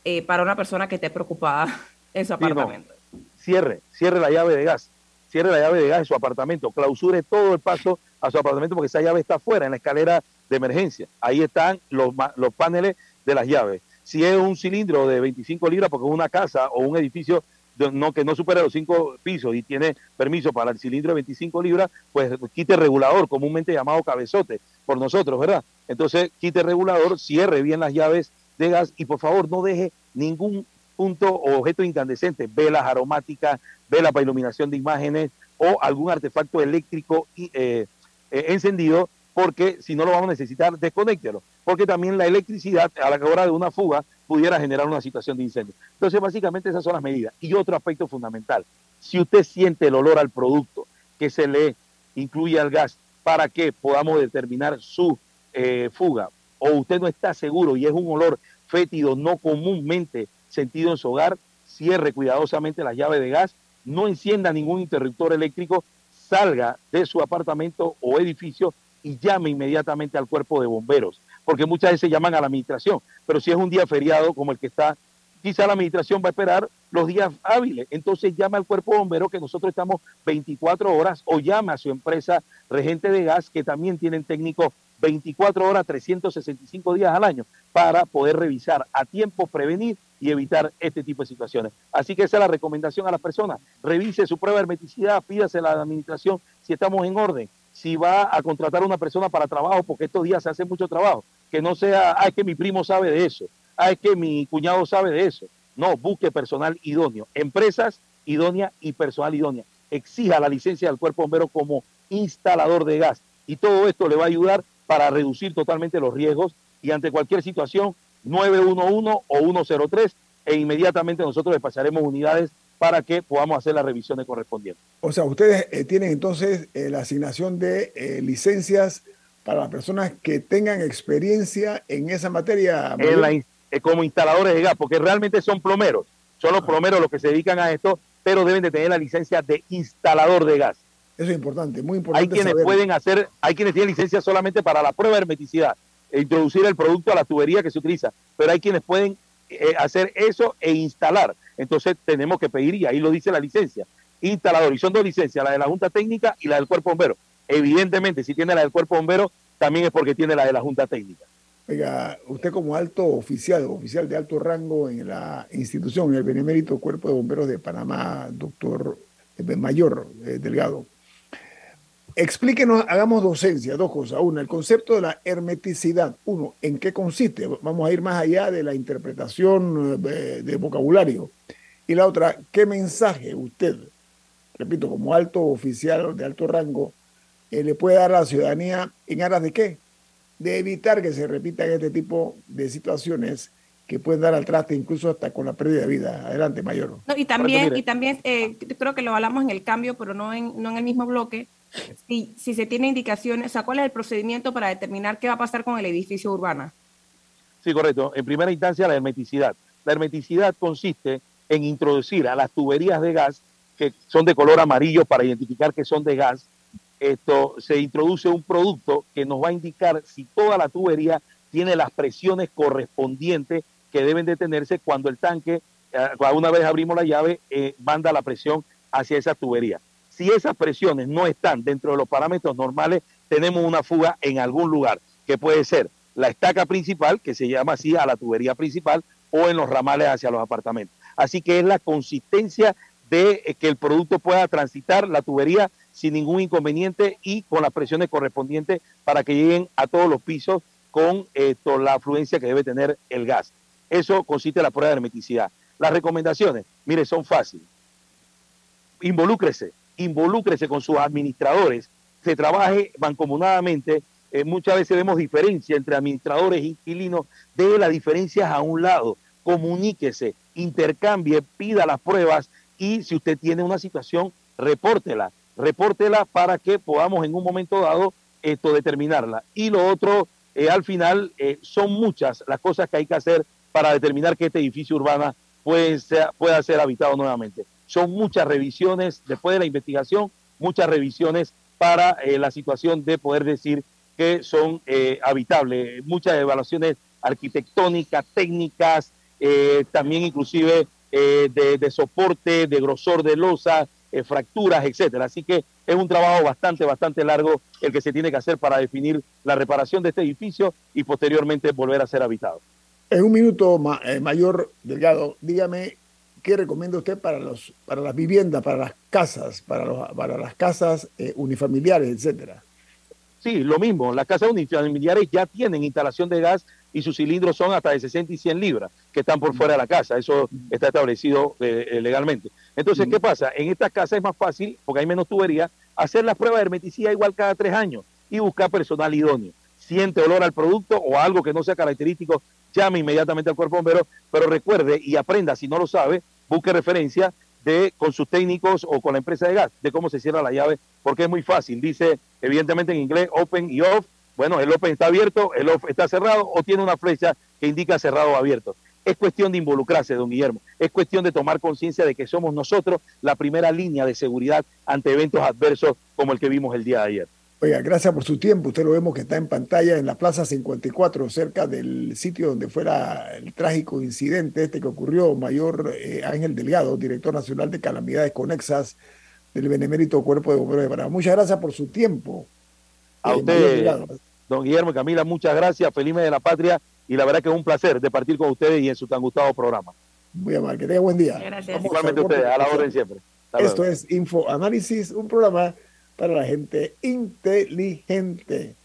eh, para una persona que esté preocupada en su apartamento? Cierre, cierre la llave de gas, cierre la llave de gas en su apartamento, clausure todo el paso a su apartamento porque esa llave está afuera, en la escalera de emergencia. Ahí están los, los paneles de las llaves si es un cilindro de 25 libras, porque es una casa o un edificio no, que no supera los cinco pisos y tiene permiso para el cilindro de 25 libras, pues quite regulador, comúnmente llamado cabezote por nosotros, ¿verdad? Entonces quite regulador, cierre bien las llaves de gas y por favor no deje ningún punto o objeto incandescente, velas aromáticas, velas para iluminación de imágenes o algún artefacto eléctrico eh, eh, encendido porque si no lo vamos a necesitar, desconéctelo, porque también la electricidad a la hora de una fuga pudiera generar una situación de incendio. Entonces, básicamente esas son las medidas. Y otro aspecto fundamental, si usted siente el olor al producto que se le incluye al gas para que podamos determinar su eh, fuga, o usted no está seguro y es un olor fétido no comúnmente sentido en su hogar, cierre cuidadosamente la llave de gas, no encienda ningún interruptor eléctrico, salga de su apartamento o edificio y llame inmediatamente al cuerpo de bomberos, porque muchas veces llaman a la administración, pero si es un día feriado como el que está, quizá la administración va a esperar los días hábiles, entonces llame al cuerpo de bomberos que nosotros estamos 24 horas o llame a su empresa regente de gas que también tienen técnicos 24 horas, 365 días al año para poder revisar a tiempo, prevenir y evitar este tipo de situaciones. Así que esa es la recomendación a las personas. Revise su prueba de hermeticidad, pídasela a la administración si estamos en orden si va a contratar a una persona para trabajo, porque estos días se hace mucho trabajo, que no sea, ah, es que mi primo sabe de eso, ah, es que mi cuñado sabe de eso. No, busque personal idóneo, empresas idóneas y personal idónea. Exija la licencia del cuerpo bombero como instalador de gas. Y todo esto le va a ayudar para reducir totalmente los riesgos y ante cualquier situación, 911 o 103, e inmediatamente nosotros le pasaremos unidades para que podamos hacer las revisiones correspondientes. O sea, ustedes eh, tienen entonces eh, la asignación de eh, licencias para las personas que tengan experiencia en esa materia. En la, como instaladores de gas, porque realmente son plomeros, son los plomeros los que se dedican a esto, pero deben de tener la licencia de instalador de gas. Eso es importante, muy importante. Hay quienes pueden hacer, hay quienes tienen licencia solamente para la prueba de hermeticidad, e introducir el producto a la tubería que se utiliza, pero hay quienes pueden eh, hacer eso e instalar. Entonces tenemos que pedir, y ahí lo dice la licencia, instalador. Y son dos licencias, la de la Junta Técnica y la del Cuerpo Bombero. Evidentemente, si tiene la del Cuerpo Bombero, también es porque tiene la de la Junta Técnica. Oiga, usted como alto oficial, oficial de alto rango en la institución, en el Benemérito Cuerpo de Bomberos de Panamá, doctor eh, Mayor eh, Delgado, explíquenos, hagamos docencia, dos cosas. Una, el concepto de la hermeticidad. Uno, ¿en qué consiste? Vamos a ir más allá de la interpretación eh, de vocabulario. Y la otra, ¿qué mensaje usted, repito, como alto oficial de alto rango, le puede dar a la ciudadanía en aras de qué? de evitar que se repitan este tipo de situaciones que pueden dar al traste incluso hasta con la pérdida de vida. Adelante, Mayor. y también, y también eh, creo que lo hablamos en el cambio, pero no en, no en el mismo bloque. Si, si se tiene indicaciones, o sea, ¿cuál es el procedimiento para determinar qué va a pasar con el edificio urbano? Sí, correcto. En primera instancia, la hermeticidad. La hermeticidad consiste en introducir a las tuberías de gas, que son de color amarillo para identificar que son de gas, esto se introduce un producto que nos va a indicar si toda la tubería tiene las presiones correspondientes que deben detenerse cuando el tanque, eh, una vez abrimos la llave, eh, manda la presión hacia esa tubería. Si esas presiones no están dentro de los parámetros normales, tenemos una fuga en algún lugar, que puede ser la estaca principal, que se llama así a la tubería principal, o en los ramales hacia los apartamentos. Así que es la consistencia de eh, que el producto pueda transitar la tubería sin ningún inconveniente y con las presiones correspondientes para que lleguen a todos los pisos con la afluencia que debe tener el gas. Eso consiste en la prueba de hermeticidad. Las recomendaciones, mire, son fáciles. Involúcrese, involúcrese con sus administradores, se trabaje mancomunadamente. Eh, muchas veces vemos diferencia entre administradores e inquilinos, de las diferencias a un lado, comuníquese, intercambie, pida las pruebas y si usted tiene una situación, repórtela repórtela para que podamos en un momento dado esto determinarla. Y lo otro, eh, al final, eh, son muchas las cosas que hay que hacer para determinar que este edificio urbano puede ser, pueda ser habitado nuevamente. Son muchas revisiones después de la investigación, muchas revisiones para eh, la situación de poder decir que son habitables, muchas evaluaciones arquitectónicas, técnicas, también inclusive de, soporte, de grosor de losa, eh, fracturas, etcétera. Así que es un trabajo bastante, bastante largo el que se tiene que hacer para definir la reparación de este edificio y posteriormente volver a ser habitado. En un minuto, eh, mayor Delgado, dígame qué recomienda usted para los para las viviendas, para las casas, para, los, para las casas eh, unifamiliares, etcétera. Sí, lo mismo. Las casas unifamiliares ya tienen instalación de gas y sus cilindros son hasta de 60 y 100 libras que están por fuera de la casa. Eso está establecido eh, legalmente. Entonces, ¿qué pasa? En estas casas es más fácil, porque hay menos tubería, hacer las pruebas de hermeticidad igual cada tres años y buscar personal idóneo. Siente olor al producto o algo que no sea característico, llame inmediatamente al cuerpo bombero, pero recuerde y aprenda, si no lo sabe, busque referencia de con sus técnicos o con la empresa de gas, de cómo se cierra la llave, porque es muy fácil. Dice, evidentemente en inglés, open y off, bueno, el open está abierto, el off está cerrado o tiene una flecha que indica cerrado o abierto. Es cuestión de involucrarse, don Guillermo. Es cuestión de tomar conciencia de que somos nosotros la primera línea de seguridad ante eventos adversos como el que vimos el día de ayer. Oiga, gracias por su tiempo. Usted lo vemos que está en pantalla en la Plaza 54, cerca del sitio donde fuera el trágico incidente este que ocurrió. Mayor eh, Ángel Delgado, director nacional de calamidades conexas del Benemérito Cuerpo de Bomberos de Panamá. Muchas gracias por su tiempo. A usted, don Guillermo y Camila, muchas gracias. Feliz de la patria y la verdad que es un placer de partir con ustedes y en su tan gustado programa. Muy amable, que tenga buen día. Gracias. Igualmente ustedes, a la orden siempre. Esto es Info Análisis, un programa para la gente inteligente.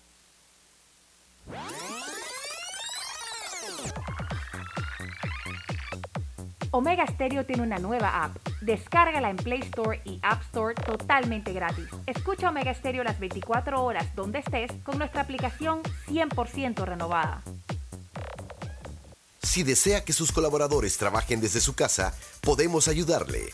Omega Stereo tiene una nueva app. Descárgala en Play Store y App Store totalmente gratis. Escucha Omega Stereo las 24 horas donde estés con nuestra aplicación 100% renovada. Si desea que sus colaboradores trabajen desde su casa, podemos ayudarle.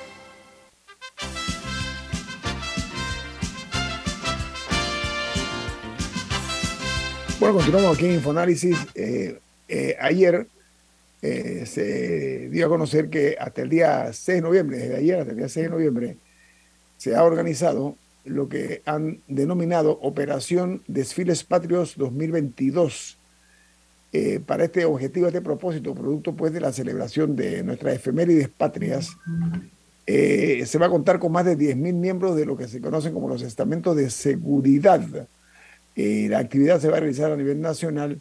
Continuamos aquí en Infoanálisis. Eh, eh, ayer eh, se dio a conocer que hasta el día 6 de noviembre, desde ayer hasta el día 6 de noviembre, se ha organizado lo que han denominado Operación Desfiles Patrios 2022. para este objetivo, este propósito, producto pues de la celebración de nuestras efemérides patrias, se va a contar con más de 10.000 miembros de lo que se conocen como los estamentos de seguridad y la actividad se va a realizar a nivel nacional,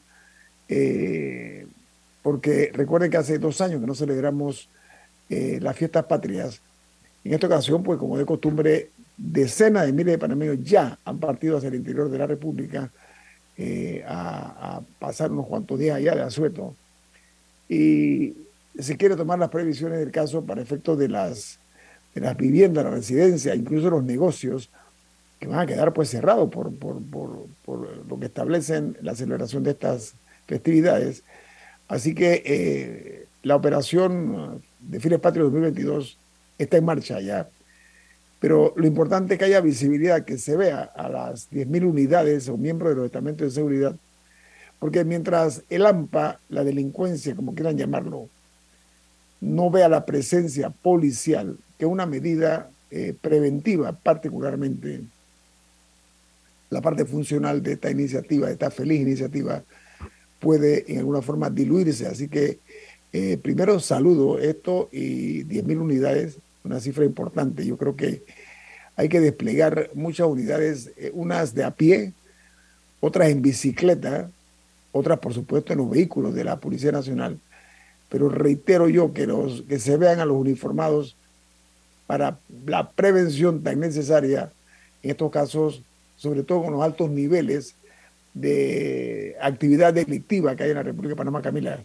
eh, porque recuerden que hace dos años que no celebramos eh, las fiestas patrias. En esta ocasión, pues como de costumbre, decenas de miles de panameños ya han partido hacia el interior de la República eh, a, pasar unos cuantos días allá de asueto. Y se quiere tomar las previsiones del caso para efectos de las, de las viviendas, la residencia, incluso los negocios, que van a quedar pues cerrados por, por, lo que establecen la celebración de estas festividades. Así que eh, la operación de Files Patrio 2022 está en marcha ya. Pero lo importante es que haya visibilidad, que se vea a las 10.000 unidades o miembros de los estamentos de seguridad, porque mientras el AMPA, la delincuencia, como quieran llamarlo, no vea la presencia policial, que es una medida eh, preventiva particularmente, la parte funcional de esta iniciativa, de esta feliz iniciativa, puede en alguna forma diluirse. Así que eh, primero saludo esto y 10.000 unidades, una cifra importante. Yo creo que hay que desplegar muchas unidades, eh, unas de a pie, otras en bicicleta, otras por supuesto en los vehículos de la Policía Nacional. Pero reitero yo que, los, que se vean a los uniformados para la prevención tan necesaria en estos casos sobre todo con los altos niveles de actividad delictiva que hay en la República de Panamá, Camila.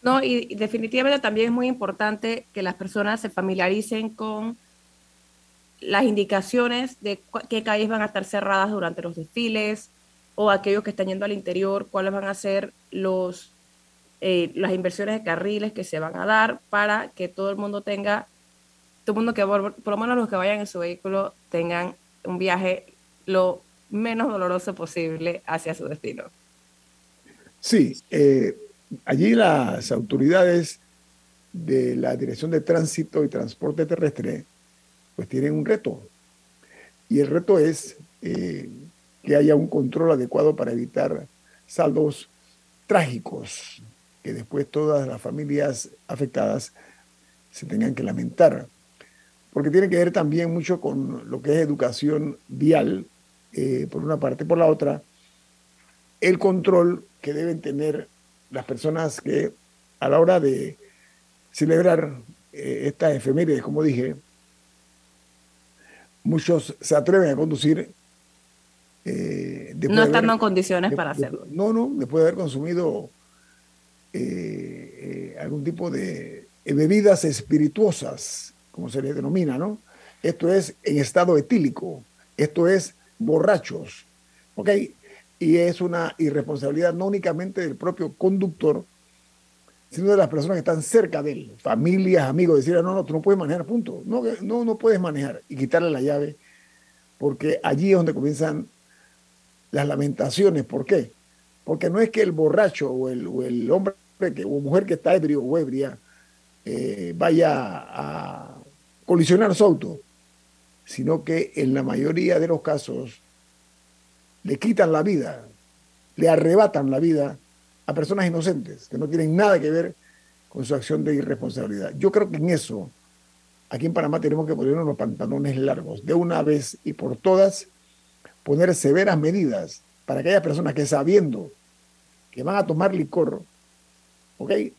No, y definitivamente también es muy importante que las personas se familiaricen con las indicaciones de qué calles van a estar cerradas durante los desfiles o aquellos que están yendo al interior, cuáles van a ser los, eh, las inversiones de carriles que se van a dar para que todo el mundo tenga, todo el mundo que, por lo menos los que vayan en su vehículo, tengan un viaje lo menos doloroso posible hacia su destino. Sí, eh, allí las autoridades de la Dirección de Tránsito y Transporte Terrestre pues tienen un reto. Y el reto es eh, que haya un control adecuado para evitar saldos trágicos que después todas las familias afectadas se tengan que lamentar porque tiene que ver también mucho con lo que es educación vial, eh, por una parte, por la otra, el control que deben tener las personas que a la hora de celebrar eh, estas efemérides, como dije, muchos se atreven a conducir. Eh, no estando en condiciones para hacerlo. No, no, después de haber consumido algún tipo de bebidas espirituosas como se le denomina, ¿no? Esto es en estado etílico, esto es borrachos, ¿ok? Y es una irresponsabilidad no únicamente del propio conductor, sino de las personas que están cerca de él, familias, amigos, decir, no, no, tú no puedes manejar, punto. No, no, no puedes manejar y quitarle la llave, porque allí es donde comienzan las lamentaciones. ¿Por qué? Porque no es que el borracho o el, o el hombre que, o mujer que está ebrio o ebria eh, vaya a colisionar su auto, sino que en la mayoría de los casos le quitan la vida, le arrebatan la vida a personas inocentes que no tienen nada que ver con su acción de irresponsabilidad. Yo creo que en eso, aquí en Panamá tenemos que ponernos los pantalones largos, de una vez y por todas, poner severas medidas para aquellas personas que sabiendo que van a tomar licor,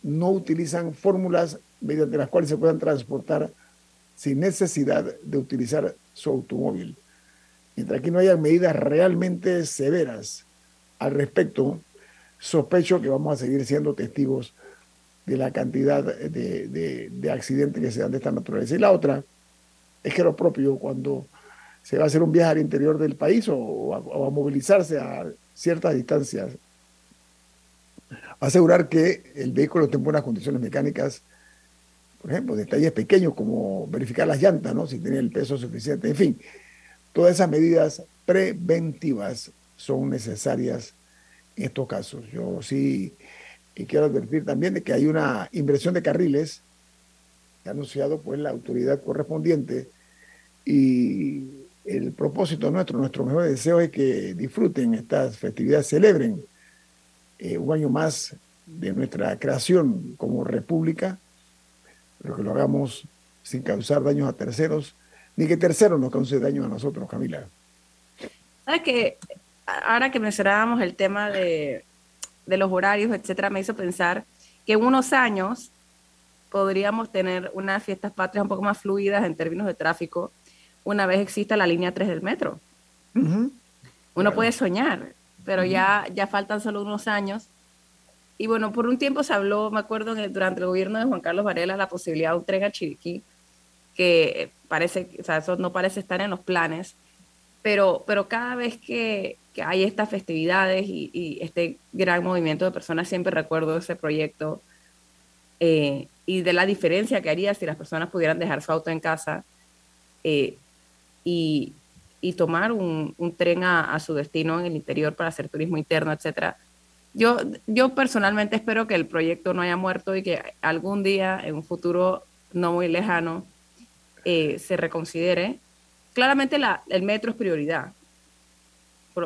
no utilizan fórmulas mediante las cuales se puedan transportar sin necesidad de utilizar su automóvil. Mientras aquí no haya medidas realmente severas al respecto, sospecho que vamos a seguir siendo testigos de la cantidad de, de, accidentes que se dan de esta naturaleza. Y la otra es que lo propio cuando se va a hacer un viaje al interior del país o, a, movilizarse a ciertas distancias, asegurar que el vehículo esté en buenas condiciones mecánicas, por ejemplo, detalles pequeños como verificar las llantas, ¿no? si tiene el peso suficiente, en fin, todas esas medidas preventivas son necesarias en estos casos. Yo sí quiero advertir también de que hay una inversión de carriles que ha anunciado pues la autoridad correspondiente y el propósito nuestro, nuestro mejor deseo es que disfruten estas festividades, celebren eh, un año más de nuestra creación como república, pero que lo hagamos sin causar daños a terceros, ni que terceros nos cause daño a nosotros, Camila. ¿Sabes que Ahora que mencionábamos el tema de, de los horarios, etcétera, me hizo pensar que en unos años podríamos tener unas fiestas patrias un poco más fluidas en términos de tráfico una vez exista la línea 3 del metro. Uno puede soñar, pero ya, ya faltan solo unos años. Y bueno, por un tiempo se habló, me acuerdo, durante el gobierno de Juan Carlos Varela, la posibilidad de un tren a Chiriquí, que parece, o sea, eso no parece estar en los planes, pero, pero cada vez que, hay estas festividades y, este gran movimiento de personas, siempre recuerdo ese proyecto eh, y de la diferencia que haría si las personas pudieran dejar su auto en casa eh, y, tomar un, tren a, su destino en el interior para hacer turismo interno, etcétera. Yo, yo personalmente espero que el proyecto no haya muerto y que algún día, en un futuro no muy lejano, eh, se reconsidere. Claramente la, el metro es prioridad,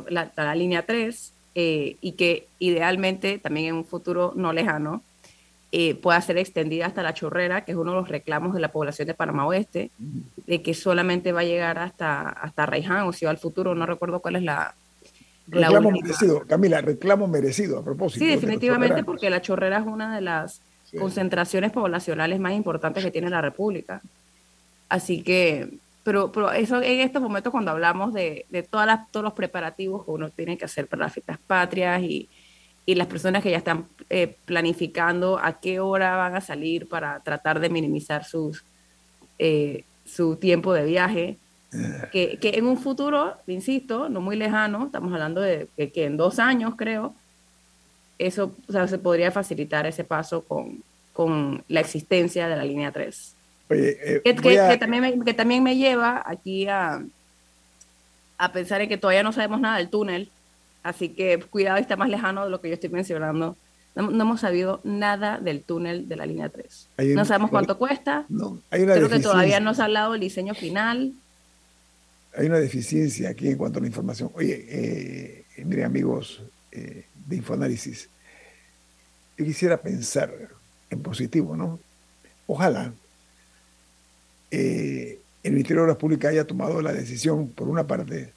la, la línea 3, eh, y que idealmente también en un futuro no lejano eh, pueda ser extendida hasta la chorrera, que es uno de los reclamos de la población de Panamá Oeste, de que solamente va a llegar hasta, hasta Raiján o si va al futuro, no recuerdo cuál es la... Reclamo merecido, Camila, reclamo merecido a propósito. Sí, definitivamente porque la chorrera es una de las concentraciones poblacionales más importantes que tiene la República. Así que, pero, pero eso en estos momentos cuando hablamos de, de todas las, todos los preparativos que uno tiene que hacer para las fiestas patrias y, y las personas que ya están eh, planificando a qué hora van a salir para tratar de minimizar sus, eh, su tiempo de viaje. Que, que, en un futuro, insisto, no muy lejano, estamos hablando de que, en dos años creo, eso o sea, se podría facilitar ese paso con, con la existencia de la línea 3. Eh, que, que, también me, que también me lleva aquí a, a pensar en que todavía no sabemos nada del túnel Así que cuidado, está más lejano de lo que yo estoy mencionando. No, hemos sabido nada del túnel de la línea 3. no sabemos cuánto cuesta. No, hay una Creo que todavía no se ha hablado del diseño final. Hay una deficiencia aquí en cuanto a la información. Oye, eh, mire amigos eh, de Infoanálisis, yo quisiera pensar en positivo, ¿no? Ojalá eh, el Ministerio de Obras Públicas haya tomado la decisión, por una parte,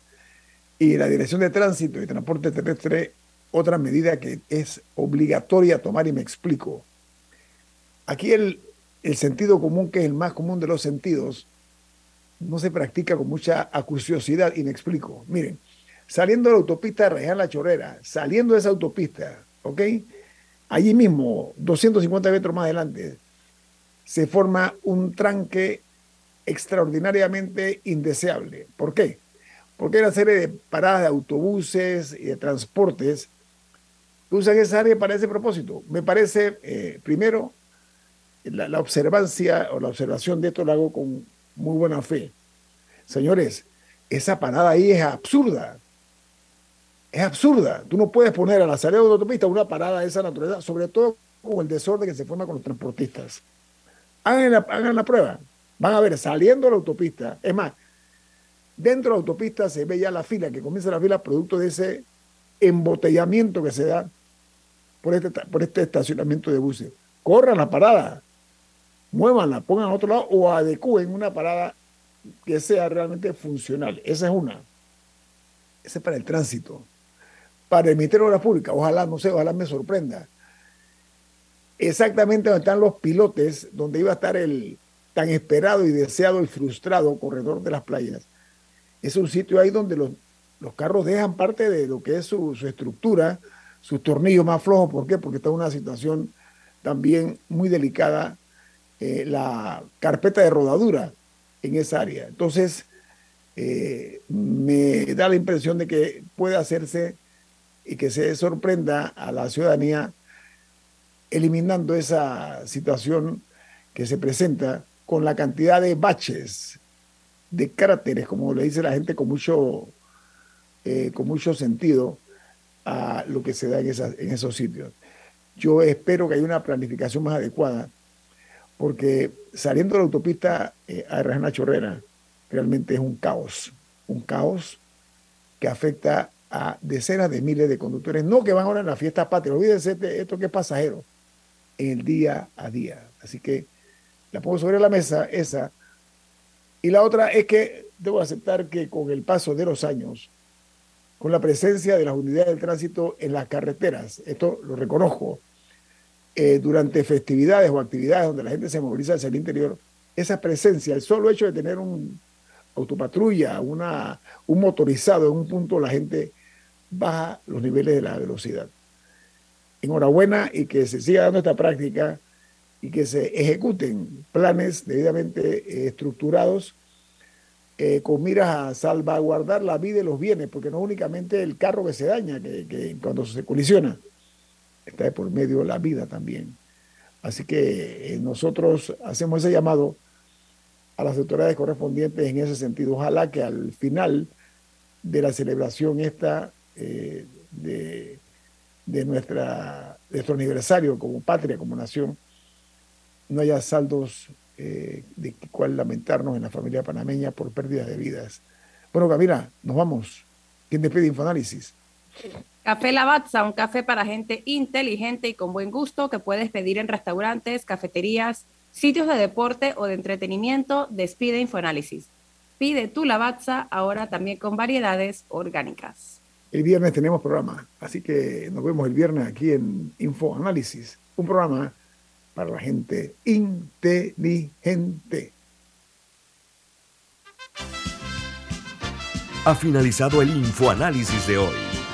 y la Dirección de Tránsito y Transporte Terrestre, otra medida que es obligatoria tomar, y me explico. Aquí el, el sentido común, que es el más común de los sentidos, no se practica con mucha acuciosidad, y me explico. Miren, saliendo de la autopista de La Chorrera, saliendo de esa autopista, ¿ok? Allí mismo, 250 metros más adelante, se forma un tranque extraordinariamente indeseable. ¿Por qué? porque hay una serie de paradas de autobuses y de transportes que usan esa área para ese propósito. Me parece, eh, primero, la, observancia o la observación de esto lo hago con muy buena fe. Señores, esa parada ahí es absurda. Es absurda. Tú no puedes poner a la salida de la autopista una parada de esa naturaleza, sobre todo con el desorden que se forma con los transportistas. Hagan la, hagan la prueba. Van a ver, saliendo de la autopista. Es más, Dentro de la autopista se ve ya la fila, que comienza la fila producto de ese embotellamiento que se da por este, por este estacionamiento de buses. Corran la parada, muévanla, pongan a otro lado o adecúen una parada que sea realmente funcional. Esa es una. Esa es para el tránsito. Para el Ministerio de Obras Públicas, ojalá, no sé, ojalá me sorprenda. Exactamente donde están los pilotes, donde iba a estar el tan esperado y deseado y frustrado corredor de las playas es un sitio ahí donde los, carros dejan parte de lo que es su, estructura, sus tornillos más flojos. ¿Por qué? Porque está en una situación también muy delicada eh, la carpeta de rodadura en esa área. Entonces, eh, me da la impresión de que puede hacerse y que se sorprenda a la ciudadanía eliminando esa situación que se presenta con la cantidad de baches, de cráteres, como le dice la gente con mucho, eh, con mucho sentido a lo que se da en, en esos sitios. Yo espero que haya una planificación más adecuada, porque saliendo de la autopista eh, a Rajana Chorrera, realmente es un caos, un caos que afecta a decenas de miles de conductores, no que van ahora en la fiesta patria, olvídense de esto que es pasajero, en el día a día. Así que la pongo sobre la mesa esa. Y la otra es que debo aceptar que con el paso de los años, con la presencia de las unidades del tránsito en las carreteras, esto lo reconozco, eh, durante festividades o actividades donde la gente se moviliza hacia el interior, esa presencia, el solo hecho de tener un autopatrulla, una, un motorizado en un punto, la gente baja los niveles de la velocidad. Enhorabuena y que se siga dando esta práctica y que se ejecuten planes debidamente eh, estructurados eh, con miras a salvaguardar la vida y los bienes, porque no únicamente el carro que se daña, que, cuando se colisiona, está de por medio la vida también. Así que eh, nosotros hacemos ese llamado a las autoridades correspondientes en ese sentido. Ojalá que al final de la celebración esta de, de, nuestra, de nuestro aniversario como patria, como nación, no haya saldos eh, de cual lamentarnos en la familia panameña por pérdida de vidas. Bueno, Camila, nos vamos. ¿Quién te pide Infoanálisis? Café Lavazza, un café para gente inteligente y con buen gusto que puedes pedir en restaurantes, cafeterías, sitios de deporte o de entretenimiento. Despide Infoanálisis. Pide tu Lavazza ahora también con variedades orgánicas. El viernes tenemos programa, así que nos vemos el viernes aquí en Infoanálisis, un programa para la gente inteligente. Ha finalizado el infoanálisis de hoy.